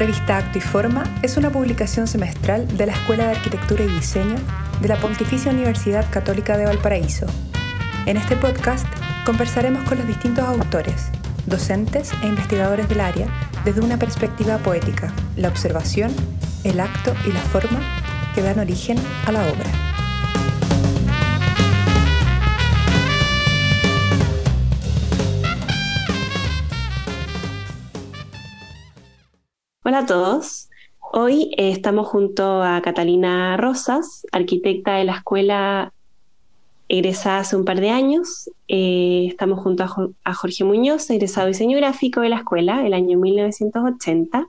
Revista Acto y Forma es una publicación semestral de la Escuela de Arquitectura y Diseño de la Pontificia Universidad Católica de Valparaíso. En este podcast conversaremos con los distintos autores, docentes e investigadores del área desde una perspectiva poética, la observación, el acto y la forma que dan origen a la obra. Hola a todos. Hoy eh, estamos junto a Catalina Rosas, arquitecta de la escuela egresada hace un par de años. Eh, estamos junto a, Jorge Muñoz, egresado diseño gráfico de la escuela, el año 1980.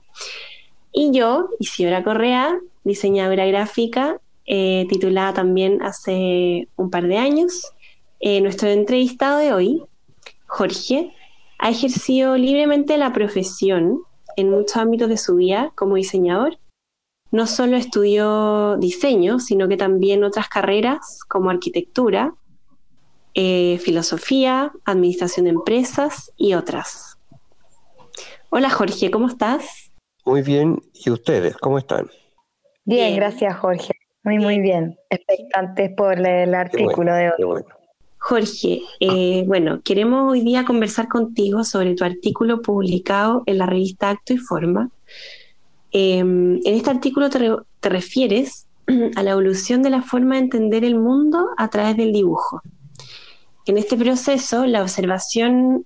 Y yo, Isidora Correa, diseñadora gráfica, eh, titulada también hace un par de años. nuestro entrevistado de hoy, Jorge, ha ejercido libremente la profesión en muchos ámbitos de su vida como diseñador. No solo estudió diseño, sino que también otras carreras como arquitectura, eh, filosofía, administración de empresas y otras. Hola Jorge, ¿cómo estás? Muy bien, ¿y ustedes cómo están? Bien, gracias Jorge. Muy, muy bien. Expectantes por el artículo de hoy. Jorge, eh, bueno, queremos hoy día conversar contigo sobre tu artículo publicado en la revista Acto y Forma. Em, en este artículo te, refieres a la evolución de la forma de entender el mundo a través del dibujo. En este proceso, la observación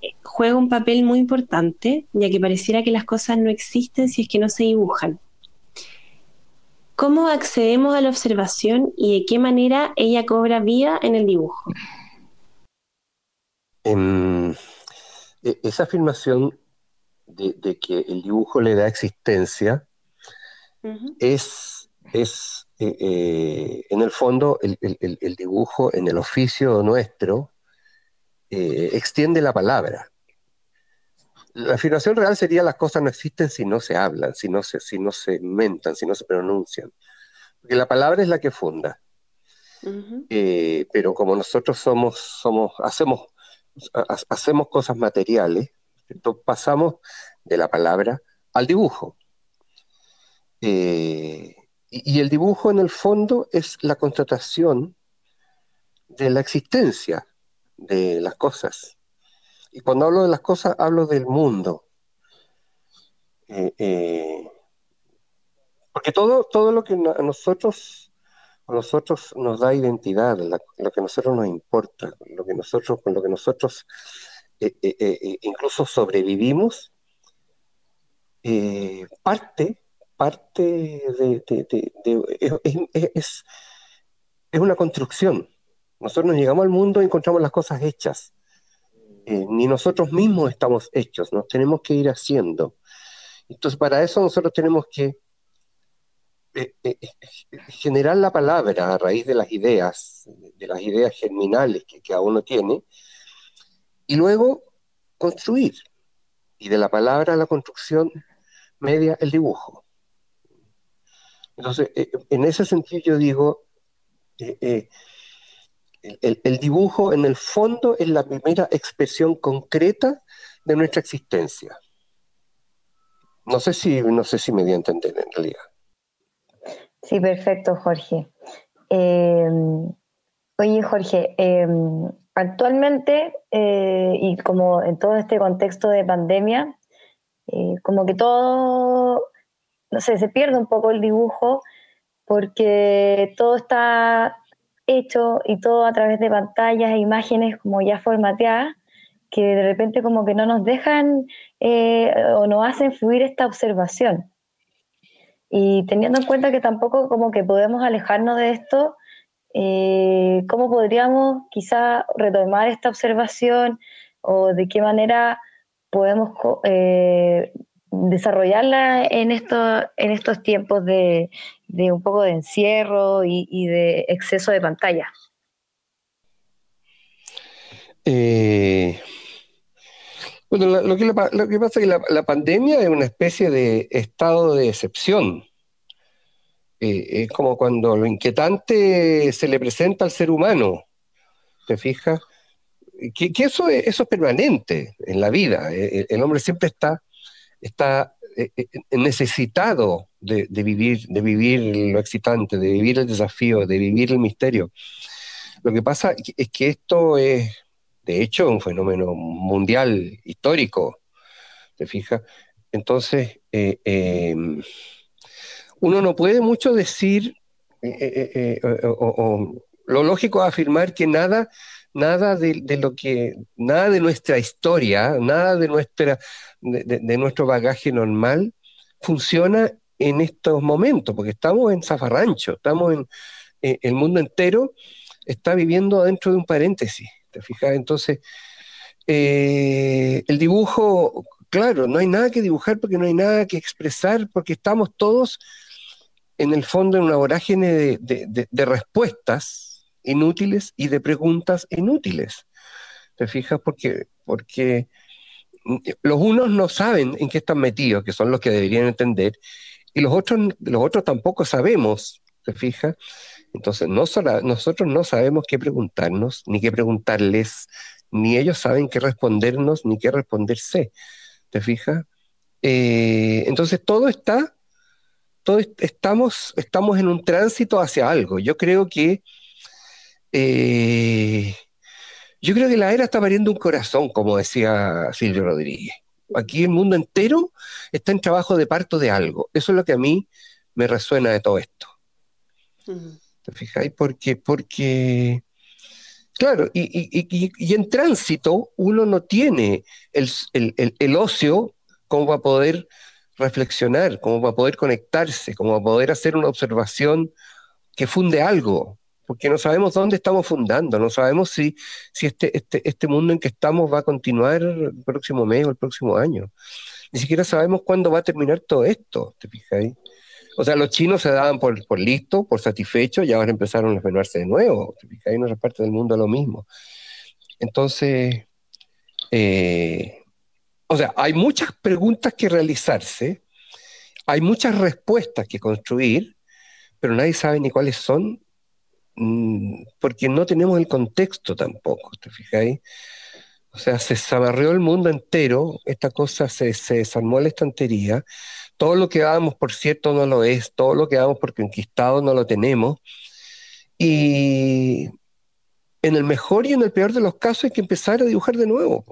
eh, juega un papel muy importante, ya que pareciera que las cosas no existen si es que no se dibujan. ¿Cómo accedemos a la observación y de qué manera ella cobra vida en el dibujo? E, esa afirmación de, que el dibujo le da existencia es, es eh, eh, en el fondo, el, dibujo en el oficio nuestro eh, extiende la palabra. La afirmación real sería las cosas no existen si no se hablan, si no se, si no se inventan, si no se pronuncian. Porque la palabra es la que funda. Eh, pero como nosotros somos, somos, hacemos, hacemos cosas materiales, entonces pasamos de la palabra al dibujo. Eh, y, y, el dibujo en el fondo es la constatación de la existencia de las cosas. Y cuando hablo de las cosas, hablo del mundo. Eh, eh, porque todo, todo lo que a nosotros, nosotros nos da identidad, lo que a nosotros nos importa, lo que nosotros, con lo que nosotros eh, incluso sobrevivimos, parte, parte de, es, es una construcción. Nosotros nos llegamos al mundo y encontramos las cosas hechas. Eh, ni nosotros mismos estamos hechos, nos tenemos que ir haciendo. Entonces, para eso nosotros tenemos que eh, eh, generar la palabra a raíz de las ideas, de las ideas germinales que cada uno tiene, y luego construir. Y de la palabra a la construcción media el dibujo. Entonces, en ese sentido yo digo, el, dibujo en el fondo es la primera expresión concreta de nuestra existencia. No sé si, no sé si me di a entender en realidad. Sí, perfecto, Jorge. Eh, oye, Jorge, eh, actualmente, eh, y como en todo este contexto de pandemia, como que todo, no sé, se pierde un poco el dibujo porque todo está hecho y todo a través de pantallas e imágenes como ya formateadas, que de repente como que no nos dejan eh, o no hacen fluir esta observación. Y teniendo en cuenta que tampoco como que podemos alejarnos de esto, eh, ¿cómo podríamos quizá retomar esta observación o de qué manera podemos eh, desarrollarla en, esto, en estos tiempos de, un poco de encierro y, de exceso de pantalla? Eh, bueno, lo, que, pasa es que la, pandemia es una especie de estado de excepción. Eh, es como cuando lo inquietante se le presenta al ser humano. ¿Te fijas? Que, eso, es, eso es permanente en la vida. Eh, el hombre siempre está está necesitado de, vivir, de vivir lo excitante, de vivir el desafío, de vivir el misterio. Lo que pasa es que esto es, de hecho, un fenómeno mundial, histórico, ¿te fijas? Entonces, em, uno no puede mucho decir, lo lógico es afirmar que nada nada de, lo que, nada de nuestra historia, nada de, nuestra, de, nuestro bagaje normal funciona en estos momentos, porque estamos en zafarrancho, estamos en, eh, el mundo entero está viviendo dentro de un paréntesis, ¿te fijas? Entonces, eh, el dibujo, claro, no hay nada que dibujar porque no hay nada que expresar, porque estamos todos en el fondo en una vorágine de respuestas inútiles y de preguntas inútiles. ¿Te fijas? Porque, porque los unos no saben en qué están metidos, que son los que deberían entender, y los otros, los otros tampoco sabemos, ¿te fijas? Entonces, no nosotros no sabemos qué preguntarnos, ni qué preguntarles, ni ellos saben qué respondernos, ni qué responderse. ¿Te fijas? Eh, entonces, todo está, todo estamos, estamos en un tránsito hacia algo. Yo creo que eh, yo creo que la era está pariendo un corazón, como decía Silvio Rodríguez. Aquí el mundo entero está en trabajo de parto de algo. Eso es lo que a mí me resuena de todo esto. ¿Te fijáis? Porque, porque claro, y, en tránsito uno no tiene el, el, ocio como para poder reflexionar, como para poder conectarse, como para poder hacer una observación que funde algo porque no sabemos dónde estamos fundando, no sabemos si, si este, este, este mundo en que estamos va a continuar el próximo mes o el próximo año. Ni siquiera sabemos cuándo va a terminar todo esto, ¿te fijáis? O sea, los chinos se daban por, por listo, por satisfecho, y ahora empezaron a desvelarse de nuevo, ¿te fijáis? En otra parte del mundo lo mismo. Entonces, eh, o sea, hay muchas preguntas que realizarse, hay muchas respuestas que construir, pero nadie sabe ni cuáles son porque no tenemos el contexto tampoco, ¿te fijáis? O sea, se zabarreó el mundo entero, esta cosa se, se desarmó la estantería, todo lo que damos por cierto no lo es, todo lo que damos por conquistado no lo tenemos, y en el mejor y en el peor de los casos hay que empezar a dibujar de nuevo.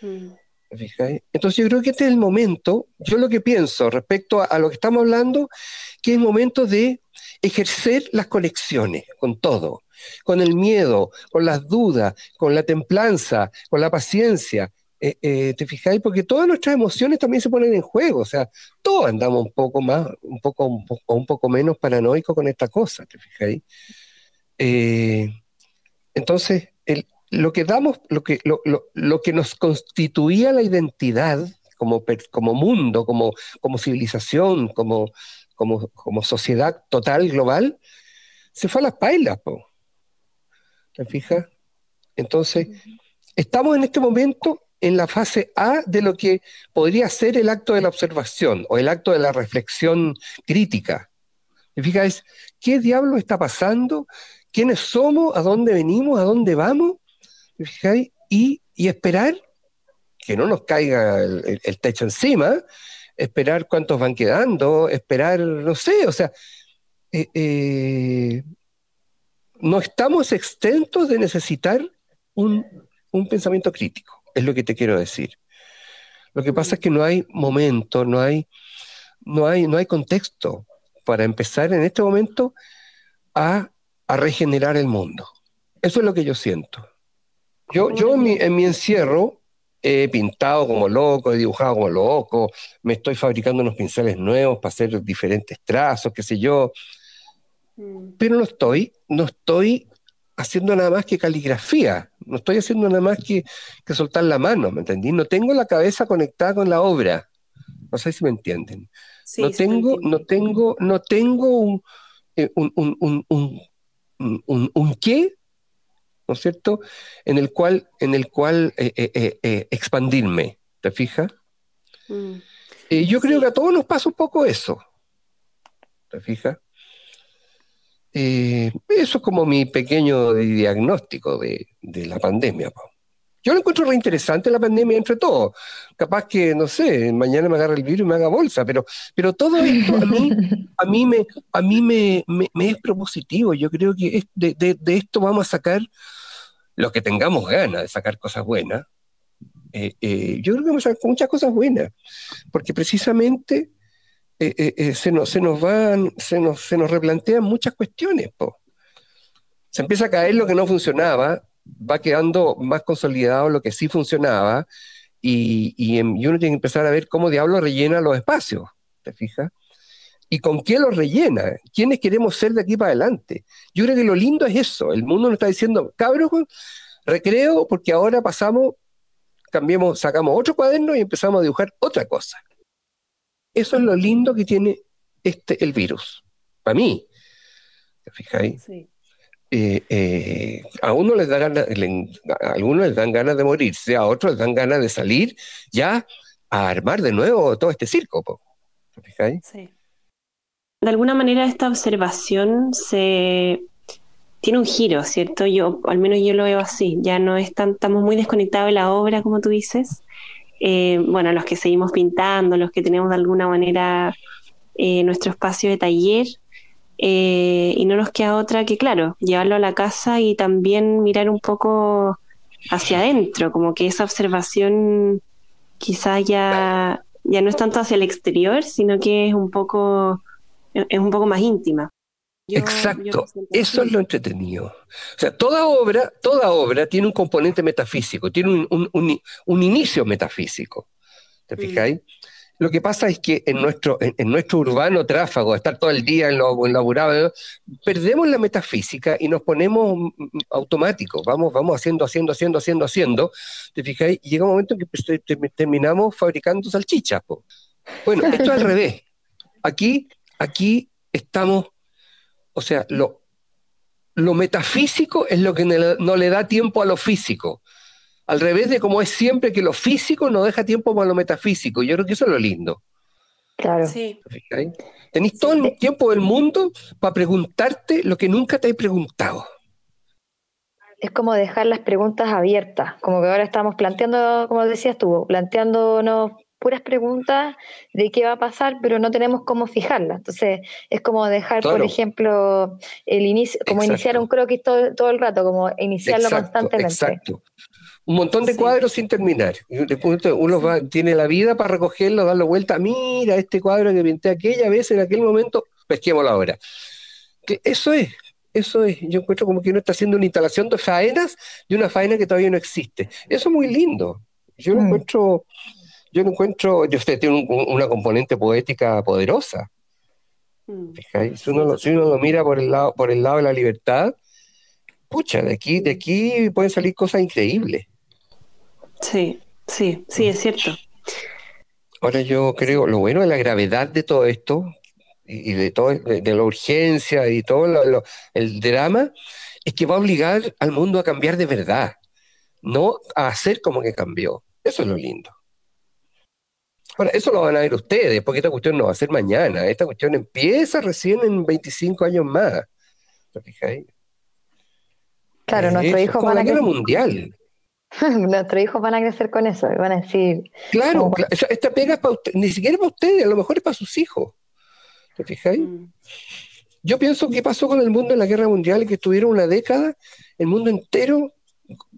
Mm. Entonces yo creo que este es el momento, yo lo que pienso respecto a, lo que estamos hablando, que es momento de ejercer las conexiones con todo, con el miedo, con las dudas, con la templanza, con la paciencia. Eh, eh, ¿Te fijáis? Porque todas nuestras emociones también se ponen en juego, o sea, todos andamos un poco más, un poco, un poco, menos paranoicos con esta cosa, ¿te fijáis? Eh, entonces, lo que damos, lo que, lo, lo, que nos constituía la identidad como, como mundo, como, como civilización, como, como, como, sociedad total, global, se fue a las pailas. ¿Te fijas? Entonces, estamos en este momento en la fase A de lo que podría ser el acto de la observación o el acto de la reflexión crítica. ¿Te fijas? ¿Qué diablo está pasando? ¿Quiénes somos? ¿A dónde venimos? ¿A dónde vamos? Y, esperar que no nos caiga el, techo encima, esperar cuántos van quedando, esperar, no sé, o sea, eh, eh, no estamos exentos de necesitar un, pensamiento crítico, es lo que te quiero decir. Lo que pasa es que no hay momento, no hay, no hay, no hay contexto para empezar en este momento a, a regenerar el mundo. Eso es lo que yo siento. Yo, yo en, mi, en mi encierro he pintado como loco, he dibujado como loco, me estoy fabricando unos pinceles nuevos para hacer diferentes trazos, qué sé yo. Mm. Pero no estoy, no estoy haciendo nada más que caligrafía, no estoy haciendo nada más que, que soltar la mano, ¿me entendí? No tengo la cabeza conectada con la obra. No sé si me entienden. no, tengo, no tengo, no tengo un, eh, un, un, un, un, un qué ¿no es cierto? En el cual, en el cual eh, eh, eh, expandirme, ¿te fijas? Mm. yo creo que a todos nos pasa un poco eso, ¿te fijas? eso es como mi pequeño diagnóstico de, la pandemia. Yo lo encuentro reinteresante la pandemia entre todos. Capaz que, no sé, mañana me agarra el virus y me haga bolsa, pero, pero todo esto a mí, a mí, me, a mí me, es propositivo. Yo creo que de, de, esto vamos a sacar, los que tengamos ganas de sacar cosas buenas, eh, eh, yo creo que vamos a sacar muchas cosas buenas, porque precisamente eh, se, nos, se, nos van, se, nos, se nos replantean muchas cuestiones. Se empieza a caer lo que no funcionaba, va quedando más consolidado lo que sí funcionaba y, uno tiene que empezar a ver cómo diablo rellena los espacios, ¿te fijas? ¿Y con qué los rellena? ¿Quiénes queremos ser de aquí para adelante? Yo creo que lo lindo es eso. El mundo nos está diciendo, cabros, recreo, porque ahora pasamos, cambiamos, sacamos otro cuaderno y empezamos a dibujar otra cosa. Eso es lo lindo que tiene este, el virus. Para mí. ¿Te fijáis? Sí. Eh, eh, a uno les da ganas, a algunos les dan ganas de morirse, a otros les dan ganas de salir ya a armar de nuevo todo este circo. Sí. De alguna manera esta observación se tiene un giro, ¿cierto? Yo, al menos yo lo veo así. Ya no estamos muy desconectados de la obra, como tú dices. Eh, bueno, los que seguimos pintando, los que tenemos de alguna manera nuestro espacio de taller, eh, y no nos queda otra que, claro, llevarlo a la casa y también mirar un poco hacia adentro, como que esa observación quizás ya, ya no es tanto hacia el exterior, sino que es un poco, es un poco más íntima. Exacto, eso es lo entretenido. O sea, toda obra, toda obra tiene un componente metafísico, tiene un, un, inicio metafísico. ¿Te mm. fijáis? Lo que pasa es que en nuestro, en, nuestro urbano tráfago, estar todo el día en lo, en laburado, perdemos la metafísica y nos ponemos mm, mm, automáticos. Vamos, vamos haciendo, haciendo, haciendo, haciendo, haciendo. ¿Te fijáis? Y llega un momento en que pues, terminamos fabricando salchichas. Bueno, esto es al revés. Aquí, aquí estamos, o sea, lo, lo metafísico es lo que no le da tiempo a lo físico al revés de como es siempre que lo físico no deja tiempo para lo metafísico. Yo creo que eso es lo lindo. Claro. Sí. Tenéis todo el tiempo del mundo para preguntarte lo que nunca te he preguntado. Es como dejar las preguntas abiertas, como que ahora estamos planteando, como decías tú, planteándonos puras preguntas de qué va a pasar, pero no tenemos cómo fijarlas. Entonces, es como dejar, por ejemplo, el inicio, como iniciar un croquis todo, todo, el rato, como iniciarlo constantemente. Exacto un montón de cuadros sin terminar. Uno va, tiene la vida para recogerlo, darle vuelta. Mira, este cuadro que pinté aquella vez en aquel momento, pesquémoslo ahora. Que eso es, eso es. Yo encuentro como que uno está haciendo una instalación de faenas de una faena que todavía no existe. Eso es muy lindo. Yo lo mm. encuentro, yo lo encuentro, usted tiene una componente poética poderosa. Mm. Si uno, lo, si uno lo mira por el lado, por el lado de la libertad, pucha, de aquí, de aquí pueden salir cosas increíbles. Sí, sí, sí, es cierto. Ahora yo creo, lo bueno de la gravedad de todo esto y de todo de, la urgencia y todo el drama es que va a obligar al mundo a cambiar de verdad, no a hacer como que cambió. Eso es lo lindo. Ahora, eso lo van a ver ustedes, porque esta cuestión no va a ser mañana. Esta cuestión empieza recién en 25 años más. ¿Te fijáis? Claro, nuestros hijos van a... Guerra mundial. Nuestros hijos van a crecer con eso, van a decir. Claro, esta pega es para usted, ni siquiera para ustedes, a lo mejor es para sus hijos. ¿Te fijáis? Mm. Yo pienso que pasó con el mundo en la guerra mundial, que estuvieron una década, el mundo entero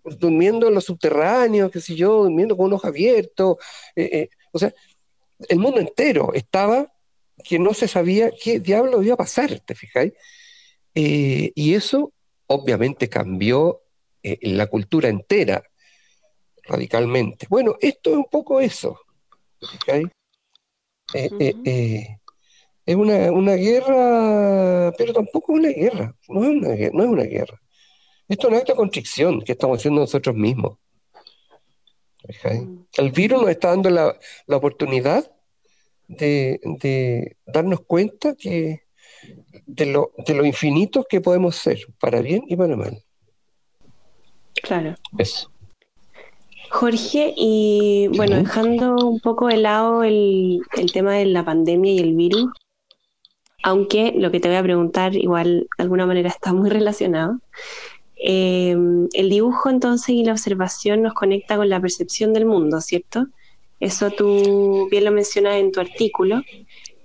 durmiendo en los subterráneos, qué sé yo, durmiendo con un ojo abierto. Eh, eh, o sea, el mundo entero estaba que no se sabía qué diablo iba a pasar, ¿te fijáis? Eh, y eso obviamente cambió la cultura entera radicalmente. Bueno, esto es un poco eso. Eh, eh, eh, es una, guerra, pero tampoco es una guerra. No es una, no es una guerra. Esto es una acto de constricción que estamos haciendo nosotros mismos. Mm. El virus nos está dando la, oportunidad de, darnos cuenta que de lo, de lo infinitos que podemos ser, para bien y para mal. Claro. Eso. Jorge, y bueno, dejando un poco de lado el, tema de la pandemia y el virus, aunque lo que te voy a preguntar igual de alguna manera está muy relacionado, Eh, el dibujo entonces y la observación nos conecta con la percepción del mundo, ¿cierto? Eso tú bien lo mencionas en tu artículo.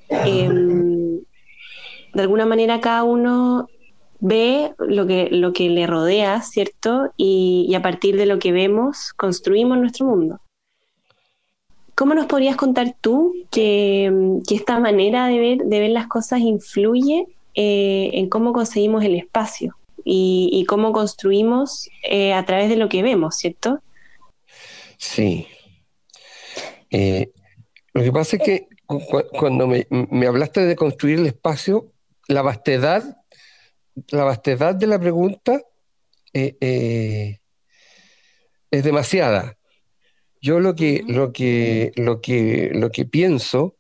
Em, de alguna manera cada uno ve lo que, lo que le rodea, ¿cierto? Y, a partir de lo que vemos, construimos nuestro mundo. ¿Cómo nos podrías contar tú que, esta manera de ver, de ver las cosas influye eh, en cómo conseguimos el espacio y, cómo construimos eh, a través de lo que vemos, ¿cierto? Sí. Eh, lo que pasa es que cuando me, hablaste de construir el espacio, la vastedad, la vastedad de la pregunta eh, eh, es demasiada. Yo lo que, lo que, lo que, lo que pienso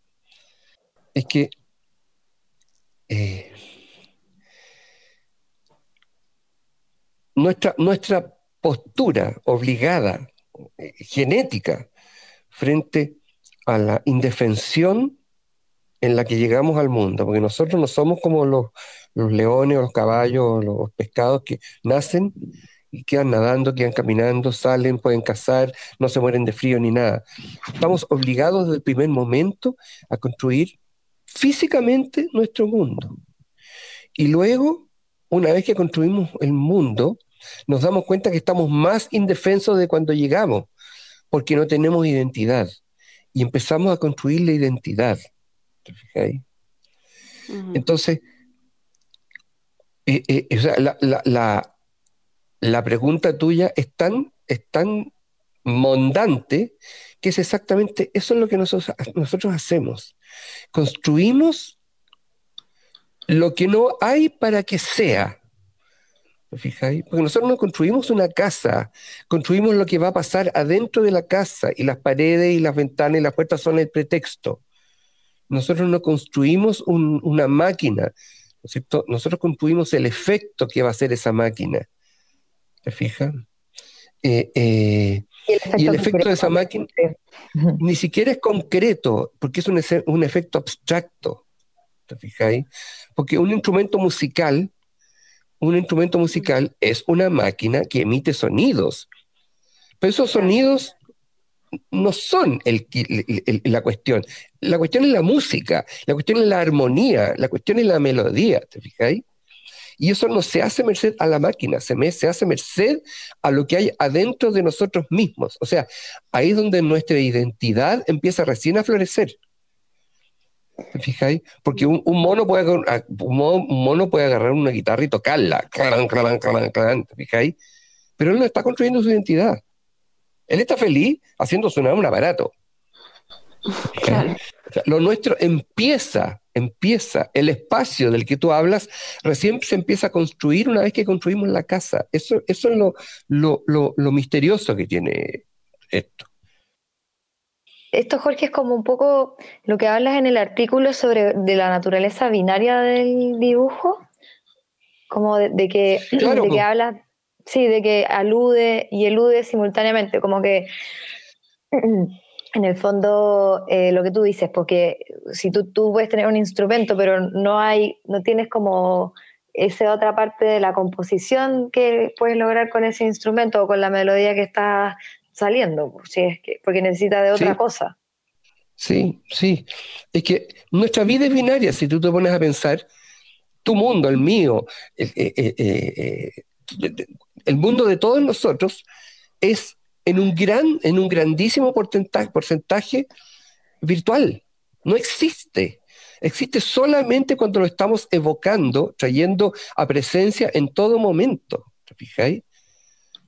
es que eh, nuestra, nuestra postura obligada, genética, frente a la indefensión en la que llegamos al mundo, porque nosotros no somos como los, leones o los caballos o los pescados que nacen y quedan nadando, quedan caminando, salen, pueden cazar, no se mueren de frío ni nada. Estamos obligados desde el primer momento a construir físicamente nuestro mundo. Y luego, una vez que construimos el mundo, nos damos cuenta que estamos más indefensos de cuando llegamos, porque no tenemos identidad y empezamos a construir la identidad. ¿Te Entonces, eh, eh, la, pregunta tuya es tan, es tan mondante que es exactamente eso es lo que nosotros, nosotros hacemos. Construimos lo que no hay para que sea. Porque nosotros no construimos una casa, construimos lo que va a pasar adentro de la casa y las paredes y las ventanas y las puertas son el pretexto. Nosotros no construimos una máquina, cierto? Nosotros construimos el efecto que va a hacer esa máquina. ¿Te fijas? Eh, eh, y el efecto, de esa máquina ni siquiera es concreto, porque es un, un efecto abstracto. ¿Te fijas? Porque un instrumento musical un instrumento musical es una máquina que emite sonidos. Pero esos sonidos no son la cuestión. La cuestión es la música, la cuestión es la armonía, la cuestión es la melodía, ¿te fijáis? Y eso no se hace merced a la máquina, se, se hace merced a lo que hay adentro de nosotros mismos. O sea, ahí es donde nuestra identidad empieza recién a florecer. ¿Te fijáis? Porque un, mono puede, un, mono, puede agarrar una guitarra y tocarla, ¿te fijáis? Pero él no está construyendo su identidad. Él está feliz haciendo sonar un aparato. lo nuestro empieza, empieza, el espacio del que tú hablas, recién se empieza a construir una vez que construimos la casa. Eso, eso es lo, lo misterioso que tiene esto esto, Jorge, es como un poco lo que hablas en el artículo sobre de la naturaleza binaria del dibujo, como de, que, de que habla, sí, de que alude y elude simultáneamente, como que en el fondo eh, lo que tú dices, porque si tú, tú puedes tener un instrumento, pero no hay, no tienes como esa otra parte de la composición que puedes lograr con ese instrumento o con la melodía que estás saliendo, si es que, porque necesita de otra cosa. Sí, sí. Es que nuestra vida es binaria, si tú te pones a pensar, tu mundo, el mío, el, eh, eh, eh, mundo de todos nosotros es en un gran, en un grandísimo porcentaje, porcentaje virtual. No existe. Existe solamente cuando lo estamos evocando, trayendo a presencia en todo momento. ¿Te fijáis?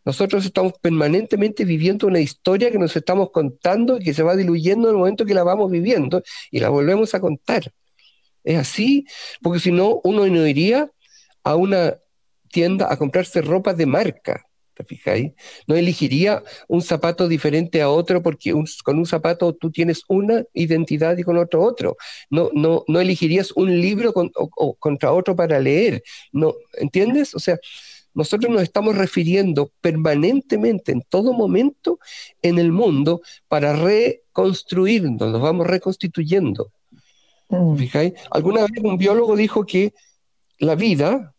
Nosotros estamos permanentemente viviendo una historia que nos estamos contando y que se va diluyendo en el momento que la vamos viviendo y la volvemos a contar. Es así, porque si no, uno no iría a una tienda a comprarse ropa de marca. ¿Te fijáis? No elegiría un zapato diferente a otro porque con un zapato tú tienes una identidad y con otro otro. No, no, no elegirías un libro contra otro para leer. No, ¿Entiendes? O sea, nosotros nos estamos refiriendo permanentemente, en todo momento, en el mundo para reconstruirnos, nos vamos reconstituyendo. Mm. ¿Fijáis? Alguna vez un biólogo dijo que la vida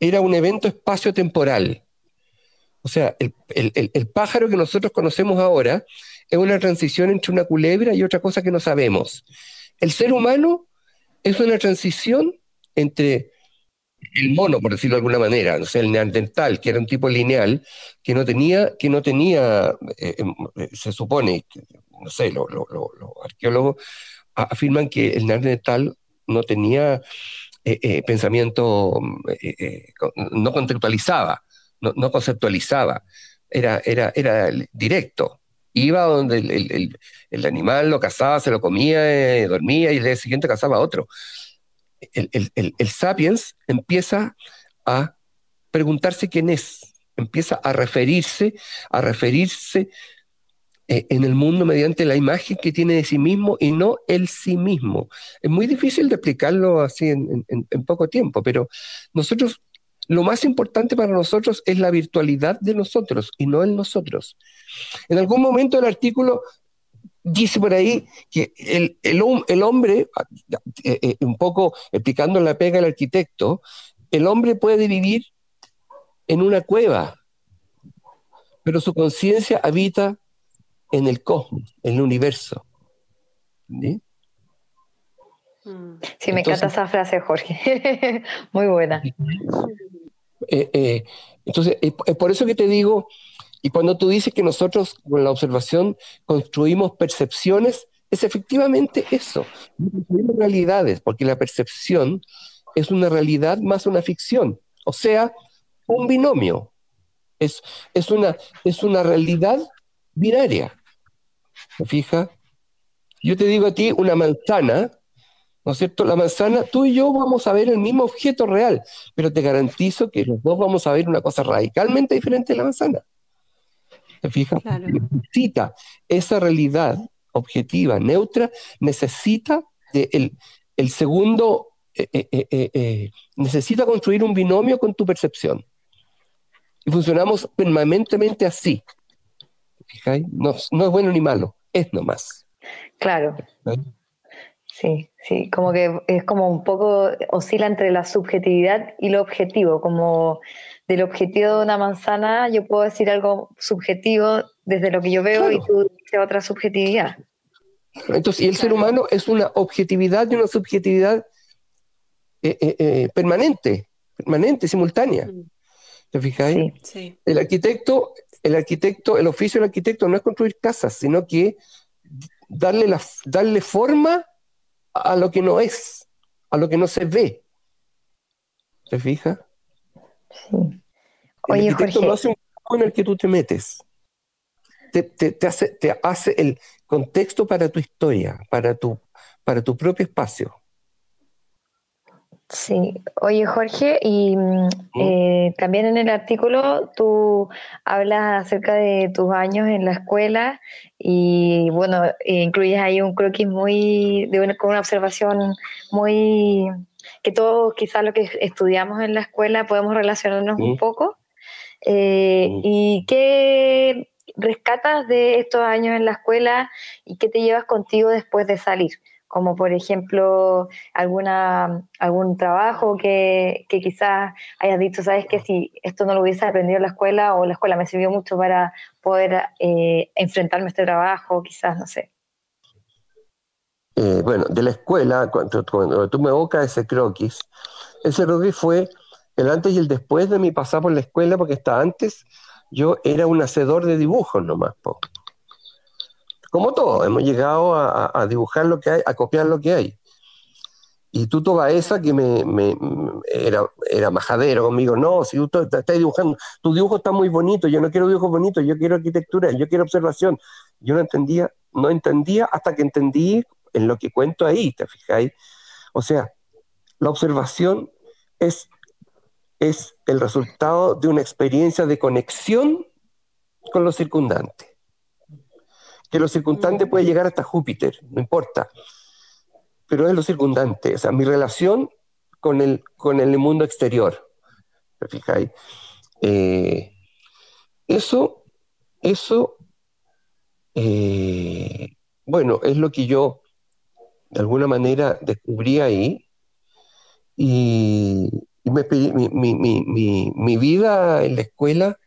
era un evento espacio-temporal. O sea, el, pájaro que nosotros conocemos ahora es una transición entre una culebra y otra cosa que no sabemos. El ser humano es una transición entre el mono, por decirlo de alguna manera, o sea, el neandertal, que era un tipo lineal, que no tenía, que no tenía eh, em, eh, se supone, no sé, los arqueólogos afirman que el neandertal no tenía eh, pensamiento, no conceptualizaba, no, conceptualizaba, era, era, era directo. Iba donde el, animal lo cazaba, se lo comía, dormía y el día siguiente cazaba a otro el, sapiens empieza a preguntarse quién es, empieza a referirse, a referirse eh, en el mundo mediante la imagen que tiene de sí mismo y no el sí mismo. Es muy difícil de explicarlo así en, en poco tiempo, pero nosotros, lo más importante para nosotros es la virtualidad de nosotros y no el nosotros. En algún momento del artículo dice por ahí que el, el, hombre, eh, eh, un poco explicando la pega del arquitecto, el hombre puede vivir en una cueva, pero su conciencia habita en el cosmos, en el universo. ¿Sí? Sí, me encanta esa frase, Jorge. Muy buena. Eh, entonces, es por eso que te digo y cuando tú dices que nosotros con la observación construimos percepciones, es efectivamente eso, construimos realidades, porque la percepción es una realidad más una ficción, o sea, un binomio, es, es, una, es una realidad binaria. ¿Me fija? Yo te digo a ti una manzana, ¿no es cierto? La manzana, tú y yo vamos a ver el mismo objeto real, pero te garantizo que los dos vamos a ver una cosa radicalmente diferente de la manzana. ¿Te fijas? Necesita esa realidad objetiva, neutra, necesita el, segundo, eh, eh, eh, necesita construir un binomio con tu percepción. Y funcionamos permanentemente así. ¿Te No, no es bueno ni malo, es nomás. Claro. Sí, sí, como que es como un poco oscila entre la subjetividad y lo objetivo, como del objetivo de una manzana, yo puedo decir algo subjetivo desde lo que yo veo y tú dices otra subjetividad. Entonces, y el ser humano es una objetividad y una subjetividad eh, eh, eh, permanente, permanente, simultánea. Mm. ¿Te fijáis? Sí. El arquitecto, el arquitecto, el oficio del arquitecto no es construir casas, sino que darle, la, darle forma a lo que no es, a lo que no se ve. ¿Te fijas? Sí. Oye, el arquitecto no hace un campo en el que tú te metes. Te, hace, te hace el contexto para tu historia, para tu, para tu propio espacio. Sí, oye Jorge, y mm, ¿Mm? Eh, también en el artículo tú hablas acerca de tus años en la escuela y bueno, incluyes ahí un croquis muy, de con una observación muy que todos quizás lo que estudiamos en la escuela podemos relacionarnos un poco. Eh, ¿Y qué rescatas de estos años en la escuela y qué te llevas contigo después de salir? Como por ejemplo alguna, algún trabajo que, que quizás hayas dicho, sabes que si esto no lo hubiese aprendido en la escuela o la escuela me sirvió mucho para poder eh, enfrentarme a este trabajo, quizás, no sé. Eh, bueno, de la escuela, cuando, tú me evocas ese croquis, ese croquis fue el antes y el después de mi pasar por la escuela, porque hasta antes yo era un hacedor de dibujos nomás. Como todo, hemos llegado a, dibujar lo que hay, a copiar lo que hay. Y tú toda esa que me, era, era, majadero conmigo, no, si tú estás dibujando, tu dibujo está muy bonito, yo no quiero dibujos bonitos, yo quiero arquitectura, yo quiero observación. Yo no entendía, no entendía hasta que entendí en lo que cuento ahí, ¿te fijáis? O sea, la observación es, es el resultado de una experiencia de conexión con lo circundante. Que lo circundante puede llegar hasta Júpiter, no importa, pero es lo circundante, o sea, mi relación con el, con el mundo exterior. ¿Te fijáis? Eh, eso, eso, eh, bueno, es lo que yo de alguna manera descubrí ahí y, mi, vida en la escuela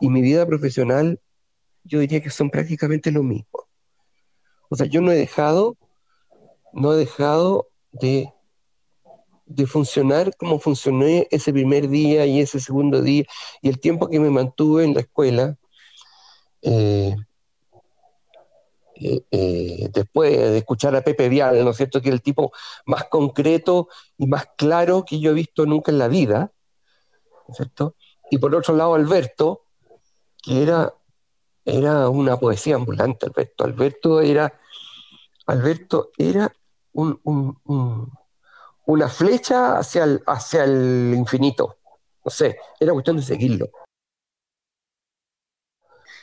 y mi vida profesional, yo diría que son prácticamente lo mismo. O sea, yo no he dejado, no he dejado de, de funcionar como funcioné ese primer día y ese segundo día y el tiempo que me mantuve en la escuela. Eh, eh, después de escuchar a Pepe Vial, ¿no es cierto?, que es el tipo más concreto y más claro que yo he visto nunca en la vida, ¿no es cierto? Y por otro lado, Alberto, que era, era una poesía ambulante, Alberto. Alberto era, Alberto era una flecha hacia el, hacia el infinito. No sé, era cuestión de seguirlo.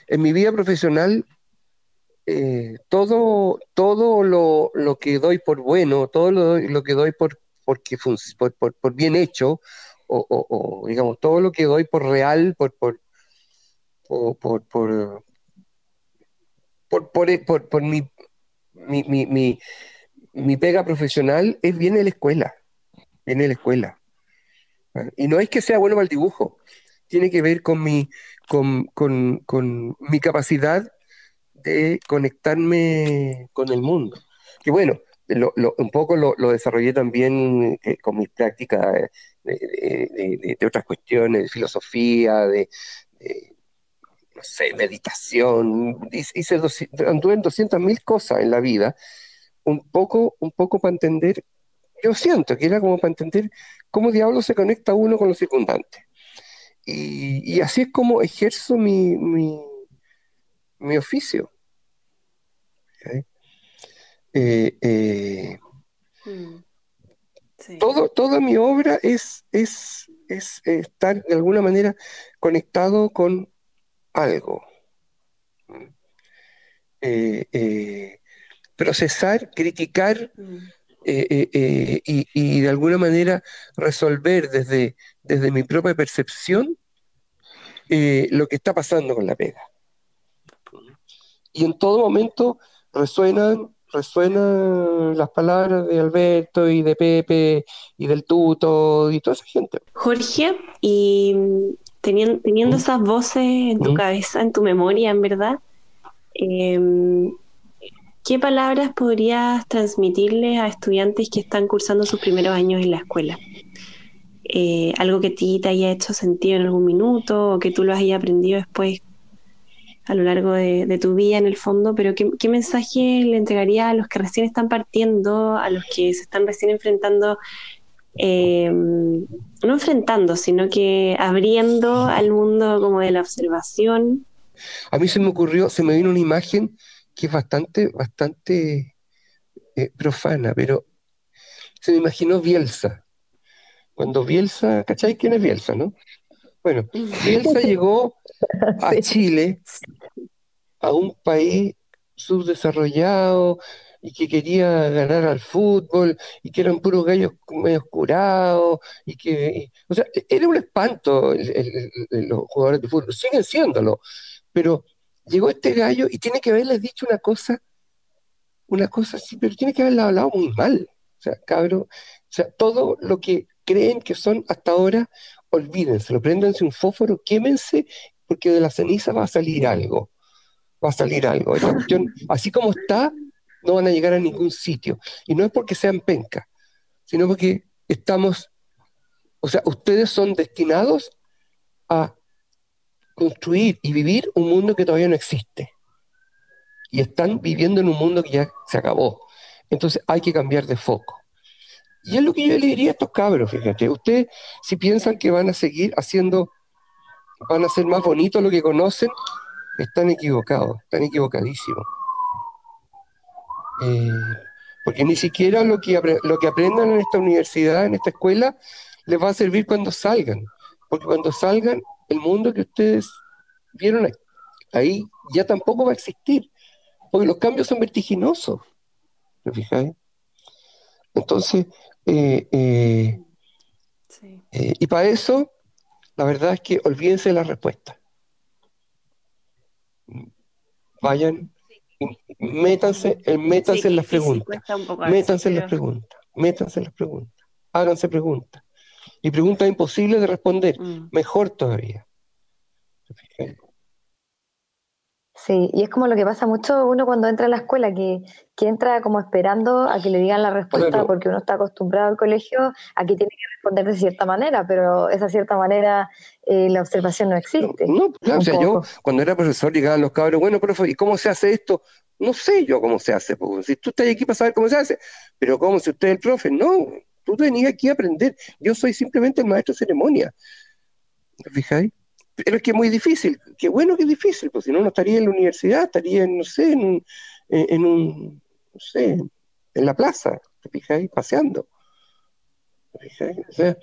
En mi vida profesional eh, todo, todo lo, que doy por bueno, todo lo, que doy por, porque por, bien hecho, o, digamos, todo lo que doy por real, por, por, por, por, por, mi, mi, mi, pega profesional, es viene de la escuela, viene la escuela. Y no es que sea bueno para el dibujo, tiene que ver con mi, con, con, con mi capacidad de conectarme con el mundo. Que bueno, un poco lo, desarrollé también eh, con mis prácticas de, otras cuestiones, de filosofía, de, no sé, meditación. Hice, anduve en 200.000 cosas en la vida, un poco, un poco para entender, yo siento que era como para entender cómo diablo se conecta uno con los circundantes. Y, así es como ejerzo mi, mi oficio. Eh, eh, mm, todo, toda mi obra es, es, estar de alguna manera conectado con algo. Eh, procesar, criticar mm. y, y, de alguna manera resolver desde, desde mi propia percepción lo que está pasando con la pega. Y en todo momento resuenan, resuenan las palabras de Alberto y de Pepe y del Tuto y toda esa gente. Jorge, y teniendo, teniendo ¿Mm? esas voces en tu ¿Mm? cabeza, en tu memoria, en verdad, em, ¿qué palabras podrías transmitirle a estudiantes que están cursando sus primeros años en la escuela? Eh, algo que a ti te haya hecho sentido en algún minuto o que tú lo hayas aprendido después a lo largo de, tu vida en el fondo, pero ¿qué, mensaje le entregaría a los que recién están partiendo, a los que se están recién enfrentando, eh, no enfrentando, sino que abriendo al mundo como de la observación? A mí se me ocurrió, se me vino una imagen que es bastante, bastante eh, profana, pero se me imaginó Bielsa. Cuando Bielsa, ¿cachai quién es Bielsa, no? Bueno, Bielsa llegó a Chile, a un país subdesarrollado y que quería ganar al fútbol y que eran puros gallos medio curados y que, o sea, era un espanto los jugadores de fútbol, siguen siéndolo, pero llegó este gallo y tiene que haberles dicho una cosa, una cosa así, pero tiene que haberla hablado muy mal, o sea, cabro, o sea, todo lo que creen que son hasta ahora olvídense, lo prendanse un fósforo, quémense, porque de la ceniza va a salir algo. Va a salir algo. así como está, no van a llegar a ningún sitio. Y no es porque sean penca, sino porque estamos, o sea, ustedes son destinados a construir y vivir un mundo que todavía no existe. Y están viviendo en un mundo que ya se acabó. Entonces hay que cambiar de foco. Y es lo que yo le diría a estos cabros, fíjate. Ustedes, si piensan que van a seguir haciendo, van a ser más bonitos lo que conocen, están equivocados, están equivocadísimos. Eh, porque ni siquiera lo que, lo que aprendan en esta universidad, en esta escuela, les va a servir cuando salgan. Porque cuando salgan, el mundo que ustedes vieron ahí ya tampoco va a existir. Porque los cambios son vertiginosos. ¿Me fijáis? Entonces, eh, eh, eh, y para eso, la verdad es que olvídense de la respuesta. Vayan, métanse, métanse en las preguntas. métanse en las preguntas, métanse en las preguntas, háganse preguntas. Y preguntas imposibles de responder, mm. mejor todavía. Sí, y es como lo que pasa mucho uno cuando entra a la escuela, que, entra como esperando a que le digan la respuesta, porque uno está acostumbrado al colegio a que tiene que responder de cierta manera, pero esa cierta manera, eh, la observación no existe. No, claro, o sea, yo cuando era profesor llegaban los cabros, bueno, profe, ¿y cómo se hace esto? No sé yo cómo se hace, porque si tú estás aquí para saber cómo se hace, pero ¿cómo si usted es el profe? No, tú venías aquí a aprender, yo soy simplemente el maestro de ceremonia. ¿Te fijáis? Pero es que es muy difícil. Qué bueno que es difícil, porque si no, no estaría en la universidad, estaría, no sé, en un, en un no sé, en la plaza, ¿te fijáis? Paseando. ¿Te fijáis? O sea,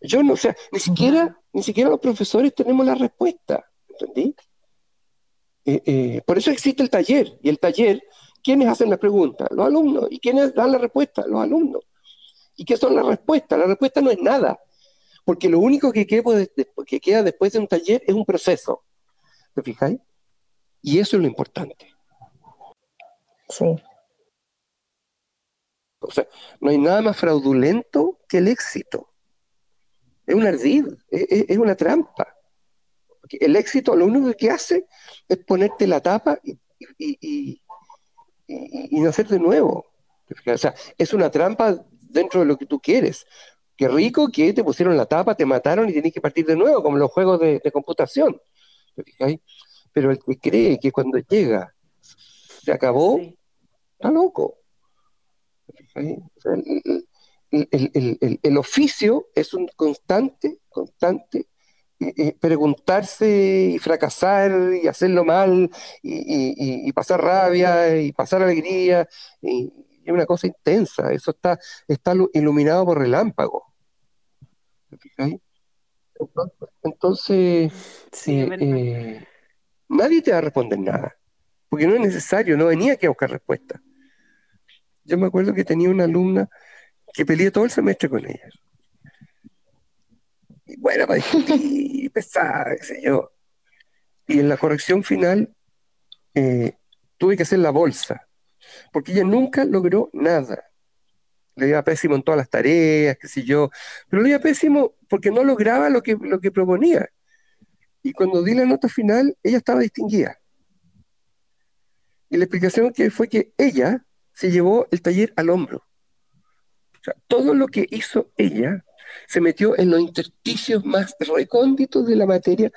yo no, o sea, ni siquiera, ni siquiera los profesores tenemos la respuesta, ¿entendí? Eh, eh, por eso existe el taller, y el taller, ¿quiénes hacen las preguntas? Los alumnos, y ¿quiénes dan la respuesta? Los alumnos. ¿Y qué son las respuestas? La respuesta no es nada, porque lo único que queda, después de un taller es un proceso. ¿Te fijáis? Y eso es lo importante. Sí. O sea, no hay nada más fraudulento que el éxito. Es un ardid, es, una trampa. El éxito lo único que hace es ponerte la tapa y, y, y, nacer de nuevo. O sea, es una trampa dentro de lo que tú quieres. Qué rico que te pusieron la tapa, te mataron y tenés que partir de nuevo, como los juegos de, computación. Pero el que cree que cuando llega se acabó, está loco. el, oficio es un constante, constante eh, eh, preguntarse y fracasar y hacerlo mal y, pasar rabia y pasar alegría. Y, es una cosa intensa, eso está, está iluminado por Entonces, eh, eh, nadie te va a responder nada, porque no es necesario, no venía aquí a buscar respuesta. Yo me acuerdo que tenía una alumna que peleé todo el semestre con ella. Y bueno, para discutir, pesada, qué sé yo. Y en la corrección final eh, tuve que hacer la bolsa, porque ella nunca logró nada le iba pésimo en todas las tareas, qué sé yo, pero le iba pésimo porque no lograba lo que, lo que proponía. Y cuando di la nota final, ella estaba distinguida. Y la explicación que fue que ella se llevó el taller al hombro. O sea, todo lo que hizo ella se metió en los intersticios más recónditos de la materia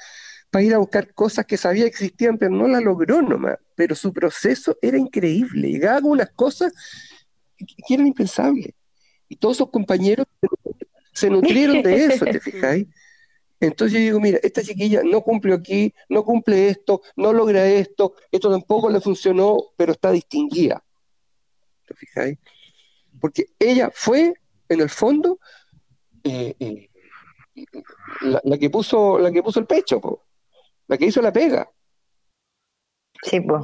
para ir a buscar cosas que sabía existían, pero no la logró nomás. Pero su proceso era increíble. Llegaba unas cosas que eran impensables. Y todos sus compañeros se nutrieron de eso, ¿te fijáis? Entonces yo digo, mira, esta chiquilla no cumple aquí, no cumple esto, no logra esto, esto tampoco le funcionó, pero está distinguida. ¿Te fijáis? Porque ella fue, en el fondo, eh, eh, la, que puso, la que puso el pecho, la que hizo la pega. Sí, pues.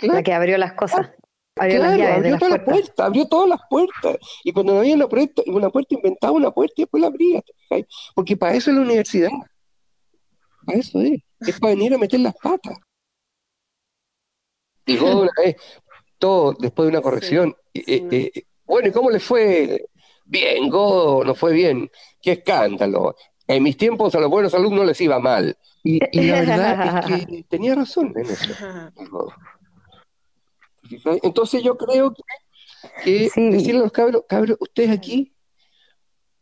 La que abrió las cosas. Abrió, claro, abrió todas las puertas, abrió todas las puertas. Y cuando no había una puerta, una puerta inventaba una puerta y después la abría. Porque para eso es la universidad. Para eso es. Es para venir a meter las patas. Y una vez, todo después de una corrección. Eh, eh, bueno, ¿y cómo le fue? Bien, Go, no fue bien. Qué escándalo. En mis tiempos a los buenos alumnos les iba mal. Y, y la verdad es que tenía razón en eso. Entonces yo creo que, decirle a los cabros, cabros, ustedes aquí,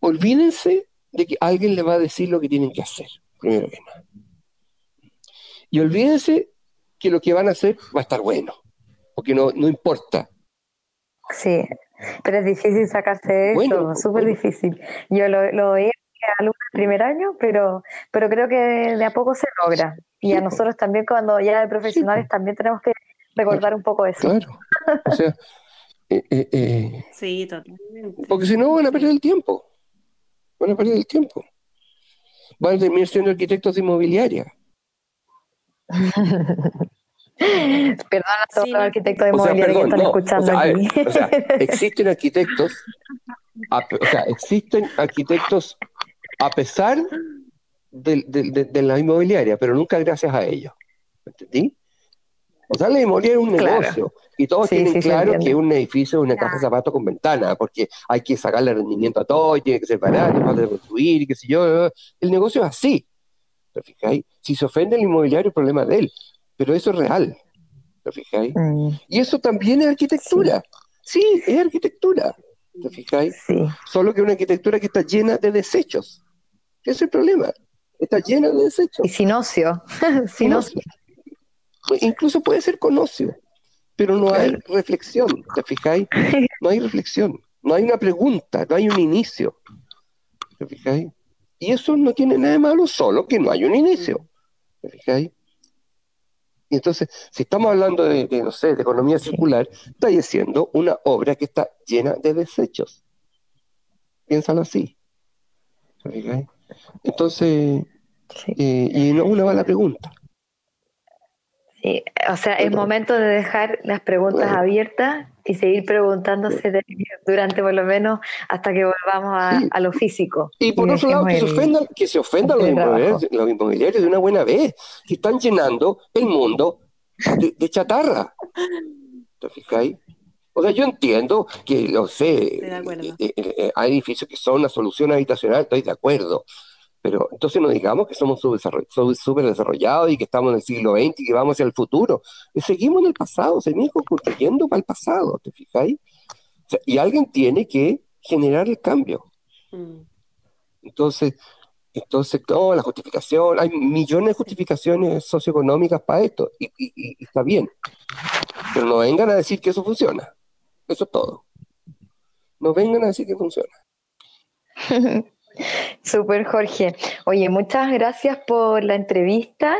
olvídense de que alguien les va a decir lo que tienen que hacer, primero que nada. Y olvídense que lo que van a hacer va a estar bueno, porque no, no importa. Sí, pero es difícil sacarse eso, súper difícil. Yo lo, lo veía alumnos del primer año, pero, pero creo que de a poco se logra. Y a nosotros también, cuando ya de profesionales, también tenemos que recordar un poco eso. Claro, o sea, eh, eh, eh, sí, totalmente. Porque si no van a perder el tiempo, van a perder el tiempo. Van a terminar siendo arquitectos de inmobiliaria. Perdona a todos los arquitectos de inmobiliaria que están escuchando aquí. o sea, existen arquitectos, o sea, existen arquitectos a pesar de, de, de, la inmobiliaria, pero nunca gracias a ellos. ¿Entendí? O sea, la inmobiliaria es un negocio. Y todos tienen claro que un edificio es una caja de zapatos con ventana, porque hay que sacarle rendimiento a todo, y tiene que ser barato, y falta de construir, y qué sé yo. El negocio es así. ¿Te fijáis? Si se ofende el inmobiliario, el problema es de él. Pero eso es real. ¿Te fijáis? Mm. Y eso también es arquitectura. Sí, es arquitectura. ¿Te fijáis? Solo que una arquitectura que está llena de desechos. Ese es el problema. Está llena de desechos. Y sin ocio. sin ocio. Incluso puede ser con ocio, pero no hay reflexión. ¿Te fijáis? No hay reflexión. No hay una pregunta, no hay un inicio. ¿Te fijáis? Y eso no tiene nada de malo, solo que no hay un inicio. ¿Te fijáis? Y entonces, si estamos hablando de, no sé, de economía circular, está diciendo una obra que está llena de desechos. Piénsalo así. Entonces, eh, y no una mala pregunta. Sí, o sea, es momento de dejar las preguntas abiertas y seguir preguntándose durante por lo menos hasta que volvamos a, lo físico. Y por otro lado, que se ofendan, que se ofendan los, inmobiliarios, de una buena vez, que están llenando el mundo de, chatarra. ¿Te fijáis? O sea, yo entiendo que, lo sé, eh, eh, eh, hay edificios que son una solución habitacional, estoy de acuerdo, pero entonces no digamos que somos súper desarrollados y que estamos en el siglo XX y que vamos hacia el futuro. seguimos en el pasado, seguimos construyendo para el pasado, ¿te fijáis? y alguien tiene que generar el cambio. Mm. Entonces, entonces, no, la justificación, hay millones de justificaciones socioeconómicas para esto, y, y está bien. Pero no vengan a decir que eso funciona. Eso es todo. No vengan a decir que funciona. Super Jorge. Oye, muchas gracias por la entrevista.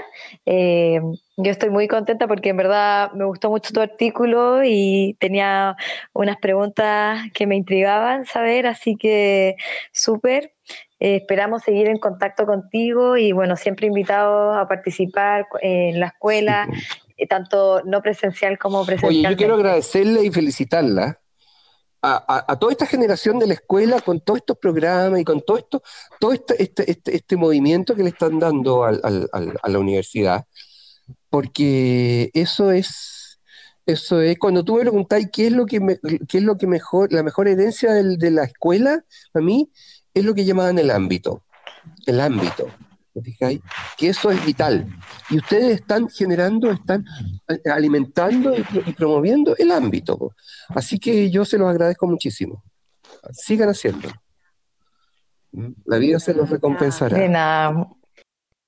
Eh, yo estoy muy contenta porque en verdad me gustó mucho tu artículo y tenía unas preguntas que me intrigaban saber, así que súper. Eh, esperamos seguir en contacto contigo y bueno, siempre invitados a participar en la escuela, eh, tanto no presencial como presencial. Oye, yo quiero agradecerle y felicitarla a, toda esta generación de la escuela con todos estos programas y con todo esto, todo este, este, este, este movimiento que le están dando a la universidad, porque eso es, eso es, cuando tú me preguntáis qué es lo que, qué es lo que mejor, la mejor herencia de la escuela, a mí, es lo que llamaban el ámbito, el ámbito. Que eso es vital. Y ustedes están generando, están alimentando y, promoviendo el ámbito. Así que yo se los agradezco muchísimo. Sigan haciéndolo. La vida se los recompensará. De nada.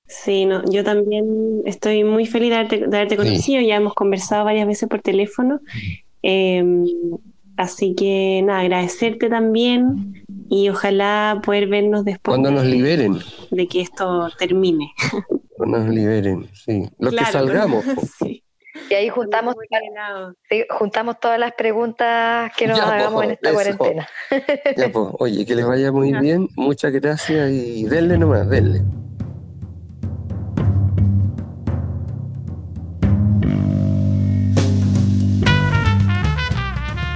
Sí, no, yo también estoy muy feliz de haberte, conocido. Ya hemos conversado varias veces por teléfono. Em, así que nada, agradecerte también y ojalá poder vernos después. Cuando nos liberen. De que esto termine. Cuando nos liberen, sí. Lo que salgamos. Y ahí juntamos, juntamos todas las preguntas que nos hagamos en esta cuarentena. Ya, pues, oye, que les vaya muy bien, muchas gracias y denle nomás, denle.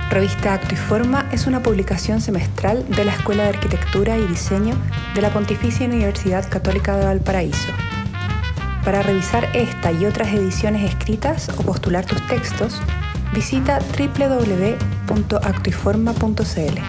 Revista Acto y Forma es una publicación semestral de la Escuela de Arquitectura y Diseño de la Pontificia Universidad Católica de Valparaíso. Para revisar esta y otras ediciones escritas o postular tus textos, visita www.actoyforma.cl.